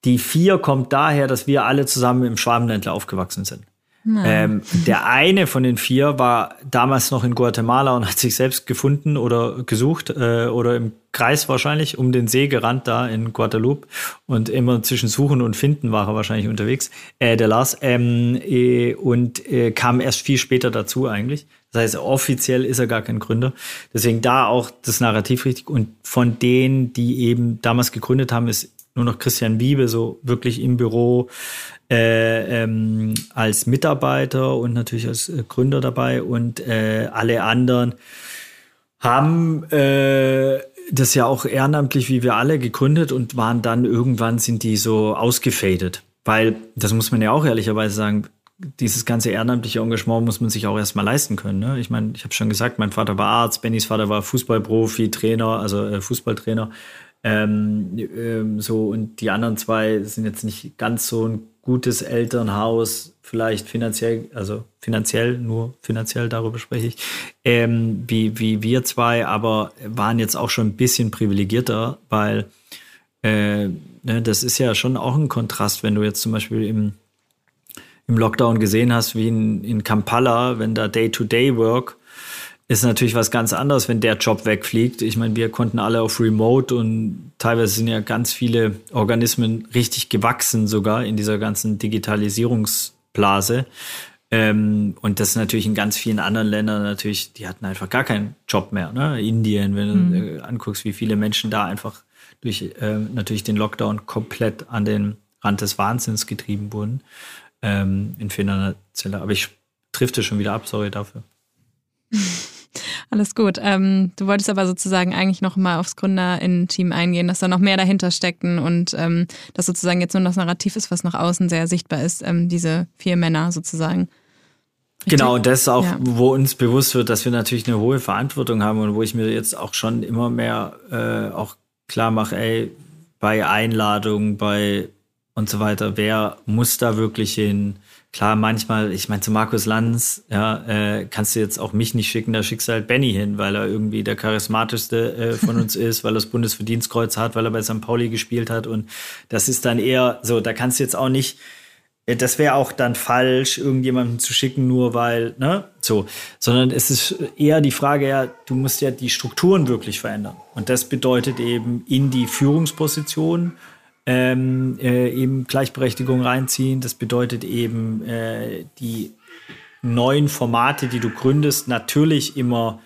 Die vier kommt daher, dass wir alle zusammen im Schwabenländler aufgewachsen sind. Ähm, der eine von den vier war damals noch in Guatemala und hat sich selbst gefunden oder gesucht äh, oder im Kreis wahrscheinlich um den See gerannt da in Guadalupe und immer zwischen Suchen und Finden war er wahrscheinlich unterwegs, äh, der Lars, ähm, äh, und äh, kam erst viel später dazu eigentlich. Das heißt, offiziell ist er gar kein Gründer. Deswegen da auch das Narrativ richtig. Und von denen, die eben damals gegründet haben, ist nur noch Christian Wiebe so wirklich im Büro äh, ähm, als Mitarbeiter und natürlich als äh, Gründer dabei und äh, alle anderen haben äh, das ja auch ehrenamtlich wie wir alle gegründet und waren dann irgendwann sind die so ausgefadet. Weil, das muss man ja auch ehrlicherweise sagen, dieses ganze ehrenamtliche Engagement muss man sich auch erstmal leisten können. Ne? Ich meine, ich habe schon gesagt, mein Vater war Arzt, Bennys Vater war Fußballprofi, Trainer, also äh, Fußballtrainer. Ähm, ähm, so und die anderen zwei sind jetzt nicht ganz so ein gutes Elternhaus, vielleicht finanziell, also finanziell, nur finanziell, darüber spreche ich, ähm, wie, wie wir zwei, aber waren jetzt auch schon ein bisschen privilegierter, weil äh, ne, das ist ja schon auch ein Kontrast, wenn du jetzt zum Beispiel im, im Lockdown gesehen hast, wie in, in Kampala, wenn da Day-to-Day-Work ist natürlich was ganz anderes, wenn der Job wegfliegt. Ich meine, wir konnten alle auf Remote und teilweise sind ja ganz viele Organismen richtig gewachsen sogar in dieser ganzen Digitalisierungsblase. Ähm, und das ist natürlich in ganz vielen anderen Ländern natürlich, die hatten einfach gar keinen Job mehr. Ne? Indien, wenn mhm. du äh, anguckst, wie viele Menschen da einfach durch äh, natürlich den Lockdown komplett an den Rand des Wahnsinns getrieben wurden ähm, in finanzieller. Aber ich trifft es schon wieder ab, sorry dafür. Alles gut. Ähm, du wolltest aber sozusagen eigentlich noch mal aufs Gründerinnen-Team eingehen, dass da noch mehr dahinter steckten und ähm, dass sozusagen jetzt nur das Narrativ ist, was nach außen sehr sichtbar ist, ähm, diese vier Männer sozusagen. Richtig? Genau, und das ist auch, ja. wo uns bewusst wird, dass wir natürlich eine hohe Verantwortung haben und wo ich mir jetzt auch schon immer mehr äh, auch klar mache, ey, bei Einladungen, bei und so weiter, wer muss da wirklich hin? Klar, manchmal, ich meine, zu Markus Lanz, ja, äh, kannst du jetzt auch mich nicht schicken, da schickst du halt Benny hin, weil er irgendwie der charismatischste äh, von uns ist, weil er das Bundesverdienstkreuz hat, weil er bei St. Pauli gespielt hat und das ist dann eher so, da kannst du jetzt auch nicht, äh, das wäre auch dann falsch, irgendjemanden zu schicken, nur weil, ne, so, sondern es ist eher die Frage, ja, du musst ja die Strukturen wirklich verändern und das bedeutet eben in die Führungsposition ähm, äh, eben Gleichberechtigung reinziehen. Das bedeutet eben äh, die neuen Formate, die du gründest, natürlich immer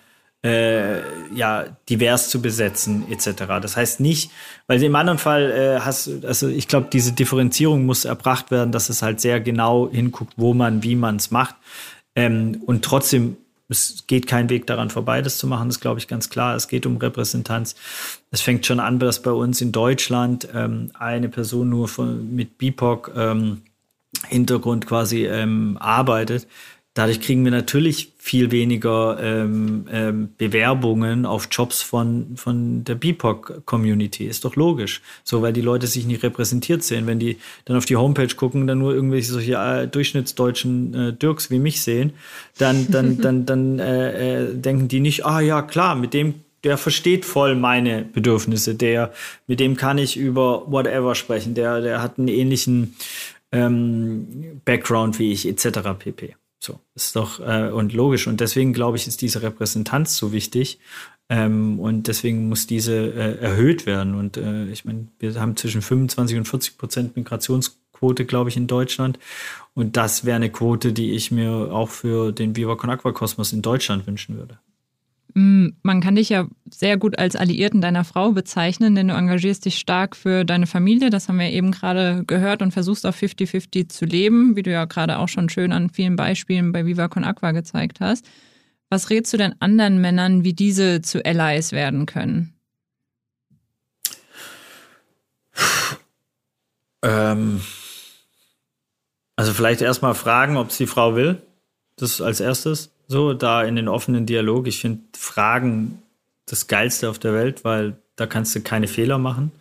äh, ja divers zu besetzen etc. Das heißt nicht, weil im anderen Fall äh, hast, also ich glaube, diese Differenzierung muss erbracht werden, dass es halt sehr genau hinguckt, wo man, wie man es macht ähm, und trotzdem es geht kein Weg daran vorbei, das zu machen, das glaube ich ganz klar. Es geht um Repräsentanz. Es fängt schon an, dass bei uns in Deutschland ähm, eine Person nur von, mit BIPOC ähm, Hintergrund quasi ähm, arbeitet. Dadurch kriegen wir natürlich viel weniger ähm, ähm, Bewerbungen auf Jobs von, von der BIPOC-Community. Ist doch logisch. So, weil die Leute sich nicht repräsentiert sehen. Wenn die dann auf die Homepage gucken, dann nur irgendwelche solche äh, durchschnittsdeutschen äh, Dirks wie mich sehen, dann, dann, dann, dann äh, äh, denken die nicht, ah ja, klar, mit dem der versteht voll meine Bedürfnisse, der, mit dem kann ich über whatever sprechen, der, der hat einen ähnlichen ähm, Background wie ich, etc. pp. So, ist doch äh, und logisch. Und deswegen glaube ich, ist diese Repräsentanz so wichtig. Ähm, und deswegen muss diese äh, erhöht werden. Und äh, ich meine, wir haben zwischen 25 und 40 Prozent Migrationsquote, glaube ich, in Deutschland. Und das wäre eine Quote, die ich mir auch für den Viva Con Aqua Kosmos in Deutschland wünschen würde. Mm, man kann dich ja sehr gut als Alliierten deiner Frau bezeichnen, denn du engagierst dich stark für deine Familie. Das haben wir eben gerade gehört und versuchst auf 50-50 zu leben, wie du ja gerade auch schon schön an vielen Beispielen bei Viva Con Aqua gezeigt hast. Was rätst du denn anderen Männern, wie diese zu Allies werden können? Ähm, also vielleicht erstmal fragen, ob es die Frau will. Das als erstes so da in den offenen Dialog. Ich finde Fragen das Geilste auf der Welt, weil da kannst du keine Fehler machen.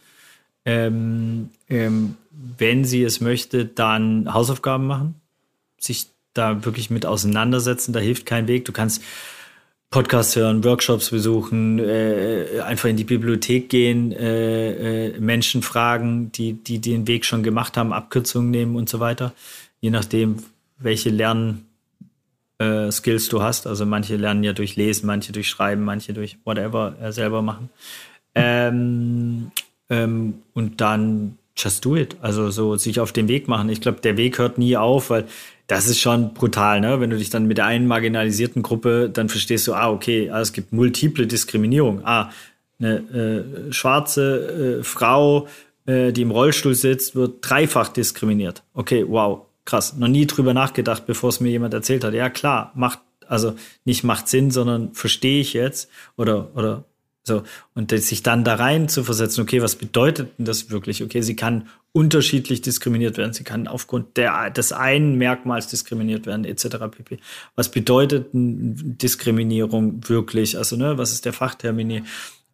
Ähm, ähm, wenn sie es möchte, dann Hausaufgaben machen, sich da wirklich mit auseinandersetzen, da hilft kein Weg. Du kannst Podcasts hören, Workshops besuchen, äh, einfach in die Bibliothek gehen, äh, äh, Menschen fragen, die, die den Weg schon gemacht haben, Abkürzungen nehmen und so weiter. Je nachdem, welche Lernen äh, Skills du hast. Also manche lernen ja durch Lesen, manche durch Schreiben, manche durch whatever äh, selber machen. Ähm, ähm, und dann just do it. Also so sich auf den Weg machen. Ich glaube, der Weg hört nie auf, weil das ist schon brutal, ne? Wenn du dich dann mit der einen marginalisierten Gruppe, dann verstehst du, ah, okay, ah, es gibt multiple Diskriminierung. Ah, eine äh, schwarze äh, Frau, äh, die im Rollstuhl sitzt, wird dreifach diskriminiert. Okay, wow krass, noch nie drüber nachgedacht, bevor es mir jemand erzählt hat. Ja, klar, macht, also nicht macht Sinn, sondern verstehe ich jetzt oder, oder so. Und sich dann da rein zu versetzen, okay, was bedeutet denn das wirklich? Okay, sie kann unterschiedlich diskriminiert werden. Sie kann aufgrund der, des einen Merkmals diskriminiert werden, etc. pp. Was bedeutet Diskriminierung wirklich? Also, ne, was ist der Fachtermini?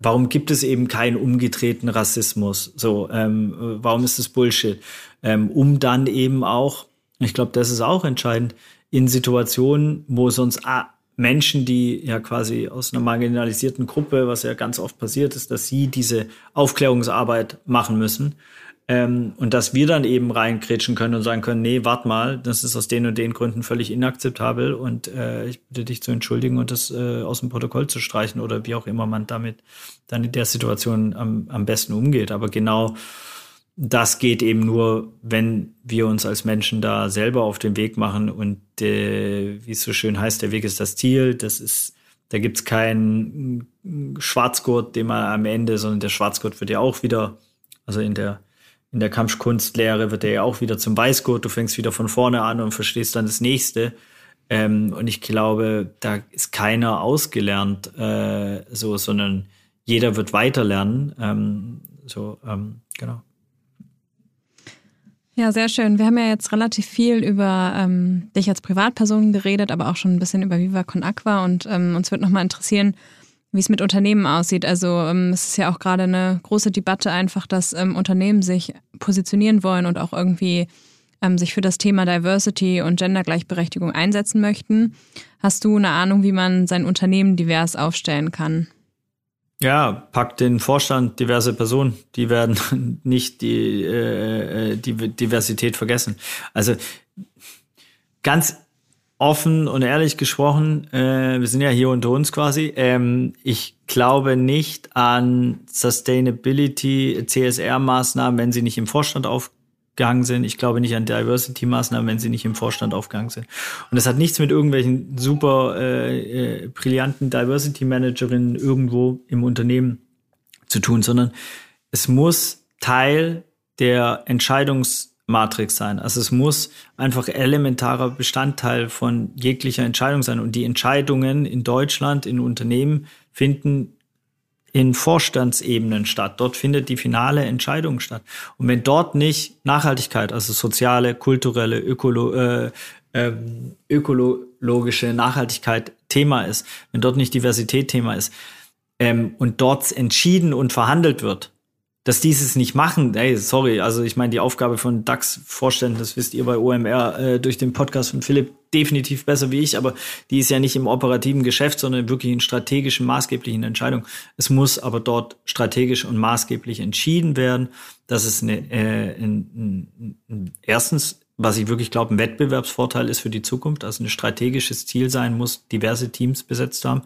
Warum gibt es eben keinen umgedrehten Rassismus? So, ähm, warum ist das Bullshit? Ähm, um dann eben auch ich glaube, das ist auch entscheidend in Situationen, wo sonst ah, Menschen, die ja quasi aus einer marginalisierten Gruppe, was ja ganz oft passiert ist, dass sie diese Aufklärungsarbeit machen müssen. Ähm, und dass wir dann eben reinkrätschen können und sagen können, nee, wart mal, das ist aus den und den Gründen völlig inakzeptabel und äh, ich bitte dich zu entschuldigen und das äh, aus dem Protokoll zu streichen oder wie auch immer man damit dann in der Situation am, am besten umgeht. Aber genau das geht eben nur, wenn wir uns als Menschen da selber auf den Weg machen und äh, wie es so schön heißt, der Weg ist das Ziel. Das ist, da gibt's keinen Schwarzgurt, den man am Ende, sondern der Schwarzgurt wird ja auch wieder, also in der in der Kampfkunstlehre wird er ja auch wieder zum Weißgurt. Du fängst wieder von vorne an und verstehst dann das nächste. Ähm, und ich glaube, da ist keiner ausgelernt, äh, so, sondern jeder wird weiterlernen. Ähm, so, ähm, genau. Ja, sehr schön. Wir haben ja jetzt relativ viel über ähm, dich als Privatperson geredet, aber auch schon ein bisschen über Viva Con Aqua und ähm, uns wird nochmal interessieren, wie es mit Unternehmen aussieht. Also ähm, es ist ja auch gerade eine große Debatte einfach, dass ähm, Unternehmen sich positionieren wollen und auch irgendwie ähm, sich für das Thema Diversity und Gendergleichberechtigung einsetzen möchten. Hast du eine Ahnung, wie man sein Unternehmen divers aufstellen kann? Ja, packt den Vorstand diverse Personen, die werden nicht die, äh, die Diversität vergessen. Also ganz offen und ehrlich gesprochen, äh, wir sind ja hier unter uns quasi, ähm, ich glaube nicht an Sustainability, CSR-Maßnahmen, wenn sie nicht im Vorstand auf, aufgegangen sind. Ich glaube nicht an Diversity-Maßnahmen, wenn sie nicht im Vorstand aufgegangen sind. Und das hat nichts mit irgendwelchen super äh, äh, brillanten Diversity-Managerinnen irgendwo im Unternehmen zu tun, sondern es muss Teil der Entscheidungsmatrix sein. Also es muss einfach elementarer Bestandteil von jeglicher Entscheidung sein. Und die Entscheidungen in Deutschland, in Unternehmen finden in Vorstandsebenen statt. Dort findet die finale Entscheidung statt. Und wenn dort nicht Nachhaltigkeit, also soziale, kulturelle, ökolo, äh, ähm, ökologische Nachhaltigkeit Thema ist, wenn dort nicht Diversität Thema ist ähm, und dort entschieden und verhandelt wird, dass dieses nicht machen, ey, sorry, also ich meine, die Aufgabe von DAX-Vorständen, das wisst ihr bei OMR äh, durch den Podcast von Philipp definitiv besser wie ich, aber die ist ja nicht im operativen Geschäft, sondern wirklich in strategischen, maßgeblichen Entscheidungen. Es muss aber dort strategisch und maßgeblich entschieden werden, dass es eine, äh, ein, ein, ein, erstens was ich wirklich glaube, ein Wettbewerbsvorteil ist für die Zukunft, also ein strategisches Ziel sein muss, diverse Teams besetzt haben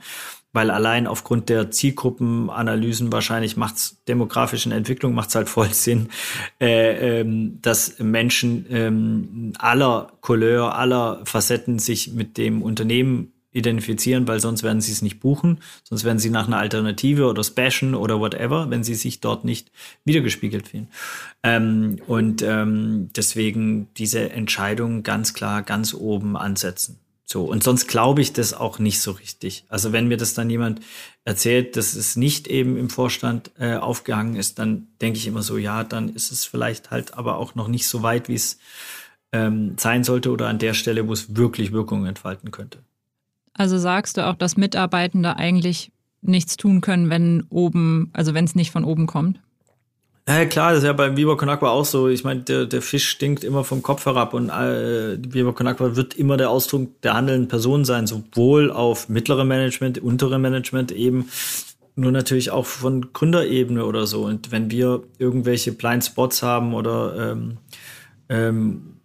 weil allein aufgrund der Zielgruppenanalysen wahrscheinlich macht's demografischen Entwicklung macht's halt voll Sinn, äh, ähm, dass Menschen ähm, aller Couleur, aller Facetten sich mit dem Unternehmen identifizieren, weil sonst werden sie es nicht buchen, sonst werden sie nach einer Alternative oder Spashen oder whatever, wenn sie sich dort nicht wiedergespiegelt fühlen. Ähm, und ähm, deswegen diese Entscheidung ganz klar ganz oben ansetzen. So, und sonst glaube ich das auch nicht so richtig. Also wenn mir das dann jemand erzählt, dass es nicht eben im Vorstand äh, aufgehangen ist, dann denke ich immer so, ja, dann ist es vielleicht halt aber auch noch nicht so weit, wie es ähm, sein sollte oder an der Stelle, wo es wirklich Wirkung entfalten könnte. Also sagst du auch, dass Mitarbeitende eigentlich nichts tun können, wenn oben, also wenn es nicht von oben kommt? Ja, klar, das ist ja beim Viva Con Agua auch so. Ich meine, der, der Fisch stinkt immer vom Kopf herab und äh, Viva Con Agua wird immer der Ausdruck der handelnden Person sein, sowohl auf mittlere Management, untere Management eben, nur natürlich auch von Gründerebene oder so. Und wenn wir irgendwelche Blind Spots haben oder ähm, ähm,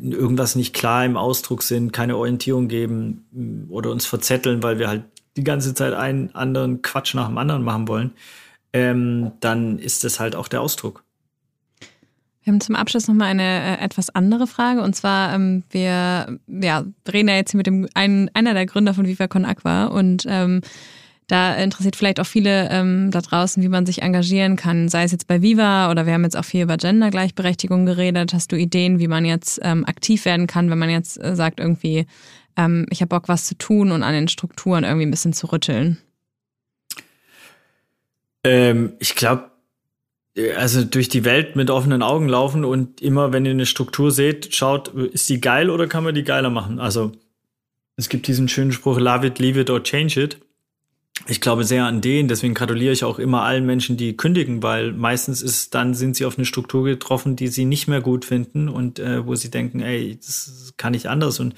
irgendwas nicht klar im Ausdruck sind, keine Orientierung geben mm, oder uns verzetteln, weil wir halt die ganze Zeit einen anderen Quatsch nach dem anderen machen wollen, ähm, dann ist das halt auch der Ausdruck. Wir haben zum Abschluss nochmal eine äh, etwas andere Frage. Und zwar, ähm, wir ja, reden ja jetzt hier mit dem einen, einer der Gründer von Viva Con Aqua und ähm, da interessiert vielleicht auch viele ähm, da draußen, wie man sich engagieren kann, sei es jetzt bei Viva oder wir haben jetzt auch viel über Gendergleichberechtigung geredet. Hast du Ideen, wie man jetzt ähm, aktiv werden kann, wenn man jetzt äh, sagt, irgendwie, ähm, ich habe Bock, was zu tun und an den Strukturen irgendwie ein bisschen zu rütteln? Ähm, ich glaube, äh, also durch die Welt mit offenen Augen laufen und immer, wenn ihr eine Struktur seht, schaut, ist die geil oder kann man die geiler machen? Also es gibt diesen schönen Spruch, love it, leave it or change it ich glaube sehr an den, deswegen gratuliere ich auch immer allen Menschen, die kündigen, weil meistens ist dann sind sie auf eine Struktur getroffen, die sie nicht mehr gut finden und äh, wo sie denken, ey, das kann ich anders. Und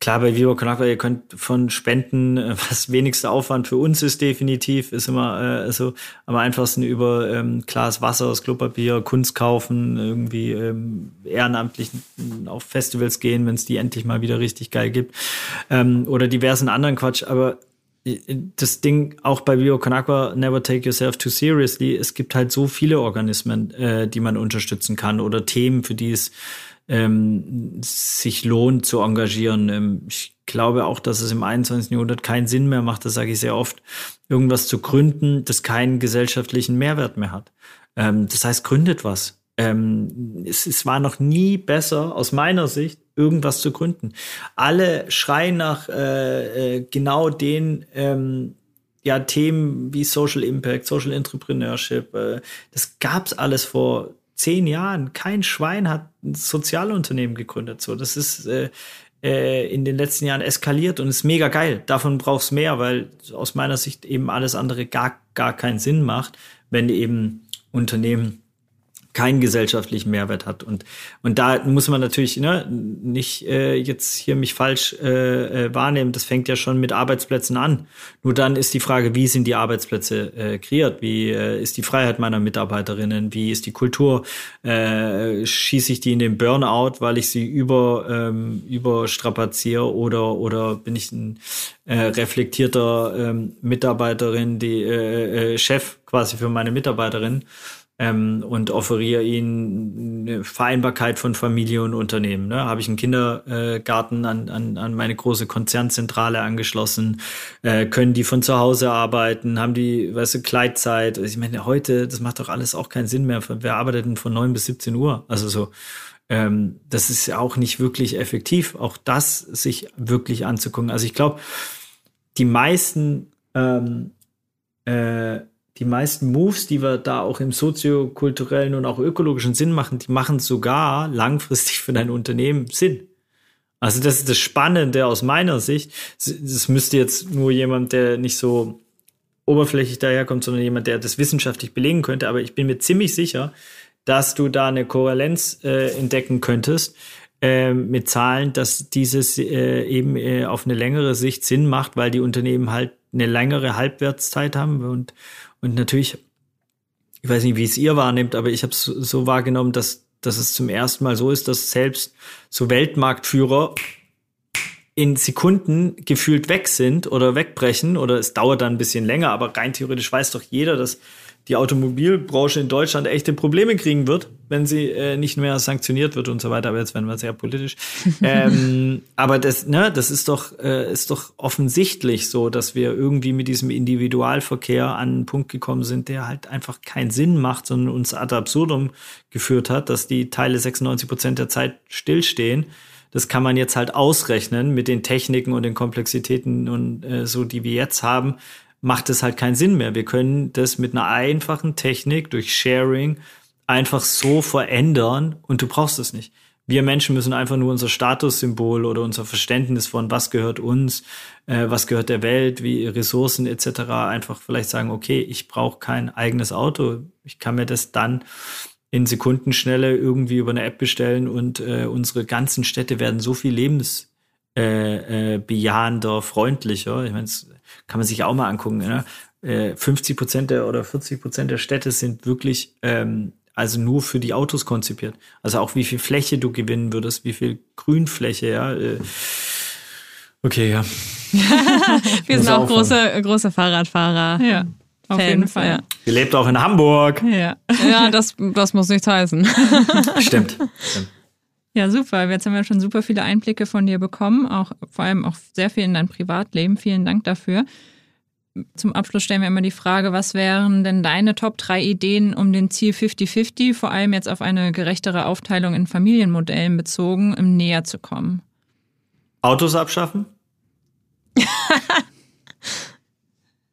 klar, bei Viva Con ihr könnt von Spenden, äh, was wenigster Aufwand für uns ist, definitiv, ist immer äh, also am einfachsten über ähm, Glas Wasser, das Klopapier, Kunst kaufen, irgendwie ähm, ehrenamtlich auf Festivals gehen, wenn es die endlich mal wieder richtig geil gibt. Ähm, oder diversen anderen Quatsch, aber das Ding auch bei Bioconaqua, never take yourself too seriously. Es gibt halt so viele Organismen, äh, die man unterstützen kann oder Themen, für die es ähm, sich lohnt zu engagieren. Ähm, ich glaube auch, dass es im 21. Jahrhundert keinen Sinn mehr macht, das sage ich sehr oft, irgendwas zu gründen, das keinen gesellschaftlichen Mehrwert mehr hat. Ähm, das heißt, gründet was. Ähm, es, es war noch nie besser aus meiner Sicht, irgendwas zu gründen. Alle schreien nach äh, äh, genau den ähm, ja, Themen wie Social Impact, Social Entrepreneurship. Äh, das gab's alles vor zehn Jahren. Kein Schwein hat ein Sozialunternehmen gegründet. So, das ist äh, äh, in den letzten Jahren eskaliert und ist mega geil. Davon brauchst mehr, weil aus meiner Sicht eben alles andere gar gar keinen Sinn macht, wenn eben Unternehmen keinen gesellschaftlichen Mehrwert hat. Und, und da muss man natürlich ne, nicht äh, jetzt hier mich falsch äh, äh, wahrnehmen. Das fängt ja schon mit Arbeitsplätzen an. Nur dann ist die Frage, wie sind die Arbeitsplätze äh, kreiert? Wie äh, ist die Freiheit meiner Mitarbeiterinnen? Wie ist die Kultur? Äh, schieße ich die in den Burnout, weil ich sie über, ähm, überstrapaziere oder, oder bin ich ein äh, reflektierter ähm, Mitarbeiterin, die äh, äh, Chef quasi für meine Mitarbeiterin? Ähm, und offeriere ihnen eine Vereinbarkeit von Familie und Unternehmen. Ne? Habe ich einen Kindergarten an, an, an meine große Konzernzentrale angeschlossen? Äh, können die von zu Hause arbeiten? Haben die, weißt du, Kleidzeit? Ich meine, heute, das macht doch alles auch keinen Sinn mehr. Wer arbeitet denn von neun bis 17 Uhr? Also so. Ähm, das ist ja auch nicht wirklich effektiv, auch das sich wirklich anzugucken. Also ich glaube, die meisten ähm, äh, die meisten Moves, die wir da auch im soziokulturellen und auch ökologischen Sinn machen, die machen sogar langfristig für dein Unternehmen Sinn. Also das ist das Spannende aus meiner Sicht. Das müsste jetzt nur jemand, der nicht so oberflächlich daherkommt, sondern jemand, der das wissenschaftlich belegen könnte. Aber ich bin mir ziemlich sicher, dass du da eine Kohärenz äh, entdecken könntest äh, mit Zahlen, dass dieses äh, eben äh, auf eine längere Sicht Sinn macht, weil die Unternehmen halt eine längere Halbwertszeit haben und, und natürlich, ich weiß nicht, wie es ihr wahrnimmt, aber ich habe es so wahrgenommen, dass dass es zum ersten Mal so ist, dass selbst so Weltmarktführer in Sekunden gefühlt weg sind oder wegbrechen oder es dauert dann ein bisschen länger, aber rein theoretisch weiß doch jeder, dass die Automobilbranche in Deutschland echte Probleme kriegen wird, wenn sie äh, nicht mehr sanktioniert wird und so weiter. Aber jetzt werden wir sehr politisch. ähm, aber das, ne, das ist doch, äh, ist doch offensichtlich so, dass wir irgendwie mit diesem Individualverkehr an einen Punkt gekommen sind, der halt einfach keinen Sinn macht, sondern uns ad absurdum geführt hat, dass die Teile 96 Prozent der Zeit stillstehen. Das kann man jetzt halt ausrechnen mit den Techniken und den Komplexitäten und äh, so, die wir jetzt haben macht es halt keinen Sinn mehr. Wir können das mit einer einfachen Technik durch Sharing einfach so verändern und du brauchst es nicht. Wir Menschen müssen einfach nur unser Statussymbol oder unser Verständnis von was gehört uns, äh, was gehört der Welt, wie Ressourcen etc. einfach vielleicht sagen, okay, ich brauche kein eigenes Auto. Ich kann mir das dann in Sekundenschnelle irgendwie über eine App bestellen und äh, unsere ganzen Städte werden so viel lebensbejahender, äh, äh, freundlicher. Ich meine, kann man sich auch mal angucken. Ne? 50 äh, Prozent der oder 40 Prozent der Städte sind wirklich ähm, also nur für die Autos konzipiert. Also auch wie viel Fläche du gewinnen würdest, wie viel Grünfläche, ja. Äh, okay, ja. Wir sind auch große, große Fahrradfahrer. Ja. Auf Fans, jeden Fall. Ja. Ihr lebt auch in Hamburg. Ja, ja das, das muss nichts heißen. Stimmt. Stimmt. Ja, super. Jetzt haben wir schon super viele Einblicke von dir bekommen, auch vor allem auch sehr viel in dein Privatleben. Vielen Dank dafür. Zum Abschluss stellen wir immer die Frage, was wären denn deine Top drei Ideen, um den Ziel 50-50, vor allem jetzt auf eine gerechtere Aufteilung in Familienmodellen bezogen, im näher zu kommen? Autos abschaffen?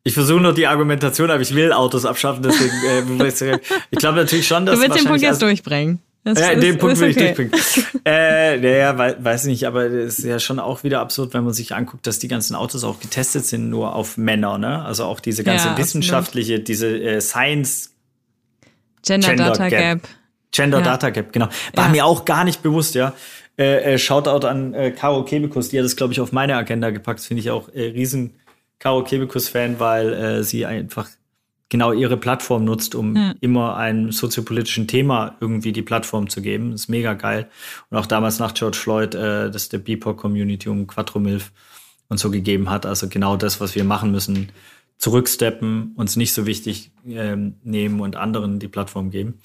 Ich versuche nur die Argumentation, aber ich will Autos abschaffen, deswegen äh, ich glaube natürlich schon, dass du willst den Punkt jetzt durchbringen. Das ja, den Punkt will okay. ich durchbringen. äh, naja, weiß nicht, aber es ist ja schon auch wieder absurd, wenn man sich anguckt, dass die ganzen Autos auch getestet sind nur auf Männer, ne? Also auch diese ganze ja, wissenschaftliche, absolut. diese äh, Science Gender, Gender Data Gap. Gap. Gender ja. Data Gap, genau. War ja. mir auch gar nicht bewusst, ja. Äh, äh, Shoutout an äh, Caro Kebekus, die hat das, glaube ich, auf meine Agenda gepackt. Finde ich auch äh, riesen Caro Kebekus-Fan, weil äh, sie einfach genau ihre Plattform nutzt, um ja. immer einem soziopolitischen Thema irgendwie die Plattform zu geben. Das ist mega geil. Und auch damals nach George Floyd, äh, das der BIPOC-Community um Quattromilf und so gegeben hat. Also genau das, was wir machen müssen, zurücksteppen, uns nicht so wichtig ähm, nehmen und anderen die Plattform geben.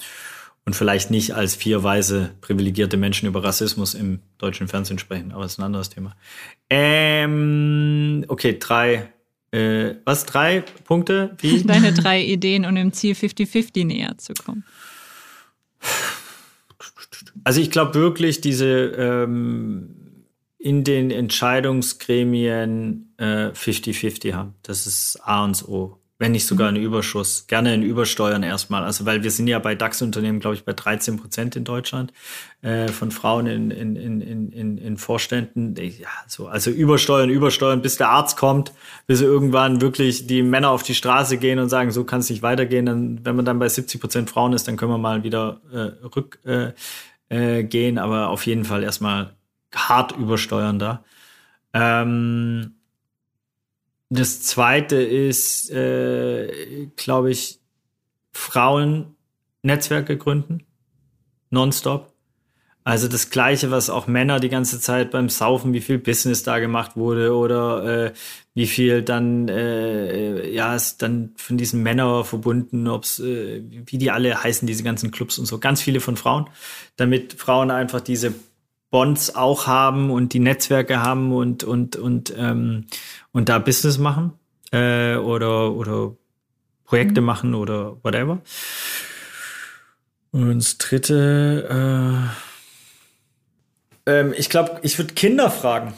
Und vielleicht nicht als vier weise privilegierte Menschen über Rassismus im deutschen Fernsehen sprechen, aber das ist ein anderes Thema. Ähm, okay, drei äh, was, drei Punkte? Wie? Deine drei Ideen, um dem Ziel 50-50 näher zu kommen. Also ich glaube wirklich, diese ähm, in den Entscheidungsgremien 50-50 äh, haben. Das ist A und O wenn nicht sogar mhm. ein Überschuss. Gerne in Übersteuern erstmal. Also weil wir sind ja bei DAX-Unternehmen, glaube ich, bei 13 Prozent in Deutschland äh, von Frauen in, in, in, in, in Vorständen. Ja, so, also Übersteuern, Übersteuern, bis der Arzt kommt, bis irgendwann wirklich die Männer auf die Straße gehen und sagen, so kann es nicht weitergehen. Dann, wenn man dann bei 70 Prozent Frauen ist, dann können wir mal wieder äh, rückgehen. Äh, äh. Aber auf jeden Fall erstmal hart übersteuern da. Ähm, das zweite ist, äh, glaube ich, Frauen Netzwerke gründen. Nonstop. Also das Gleiche, was auch Männer die ganze Zeit beim Saufen, wie viel Business da gemacht wurde oder äh, wie viel dann, äh, ja, ist dann von diesen Männern verbunden, ob's, äh, wie die alle heißen, diese ganzen Clubs und so. Ganz viele von Frauen, damit Frauen einfach diese Bonds auch haben und die Netzwerke haben und, und, und, ähm, und da Business machen äh, oder, oder Projekte mhm. machen oder whatever. Und das dritte, äh, ähm, ich glaube, ich würde Kinder fragen.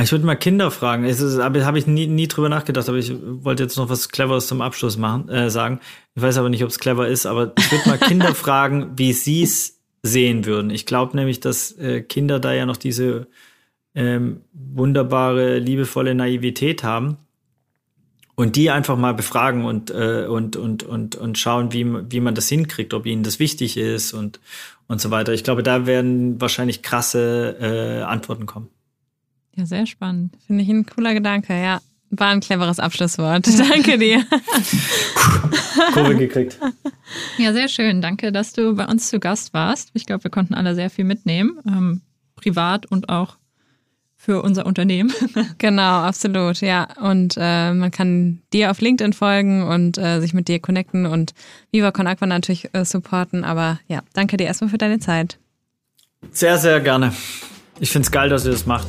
Ich würde mal Kinder fragen. Es ist, aber habe ich nie, nie drüber nachgedacht, aber ich wollte jetzt noch was Cleveres zum Abschluss machen, äh, sagen. Ich weiß aber nicht, ob es clever ist, aber ich würde mal Kinder fragen, wie sie es sehen würden. Ich glaube nämlich, dass äh, Kinder da ja noch diese ähm, wunderbare, liebevolle Naivität haben und die einfach mal befragen und, äh, und, und, und, und schauen, wie, wie man das hinkriegt, ob ihnen das wichtig ist und, und so weiter. Ich glaube, da werden wahrscheinlich krasse äh, Antworten kommen. Ja, sehr spannend. Finde ich ein cooler Gedanke, ja. War ein cleveres Abschlusswort. Danke dir. Kurve gekriegt. Ja, sehr schön. Danke, dass du bei uns zu Gast warst. Ich glaube, wir konnten alle sehr viel mitnehmen, ähm, privat und auch für unser Unternehmen. genau, absolut, ja. Und äh, man kann dir auf LinkedIn folgen und äh, sich mit dir connecten und Viva Con Aqua natürlich äh, supporten. Aber ja, danke dir erstmal für deine Zeit. Sehr, sehr gerne. Ich finde es geil, dass ihr das macht.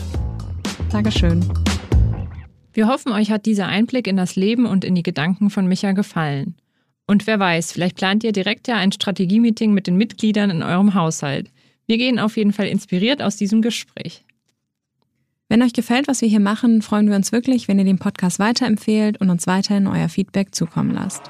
Dankeschön. Wir hoffen, euch hat dieser Einblick in das Leben und in die Gedanken von Micha gefallen. Und wer weiß, vielleicht plant ihr direkt ja ein Strategie-Meeting mit den Mitgliedern in eurem Haushalt. Wir gehen auf jeden Fall inspiriert aus diesem Gespräch. Wenn euch gefällt, was wir hier machen, freuen wir uns wirklich, wenn ihr den Podcast weiterempfehlt und uns weiterhin euer Feedback zukommen lasst.